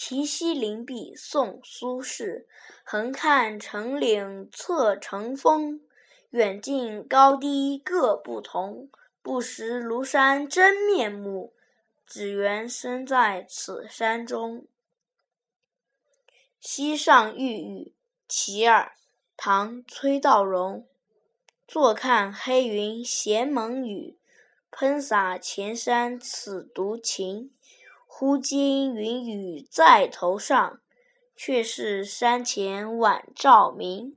题西林壁，宋·苏轼。横看成岭侧成峰，远近高低各不同。不识庐山真面目，只缘身在此山中。西上玉宇，其二，唐·崔道融。坐看黑云闲蒙雨，喷洒前山此独晴。忽惊云雨在头上，却是山前晚照明。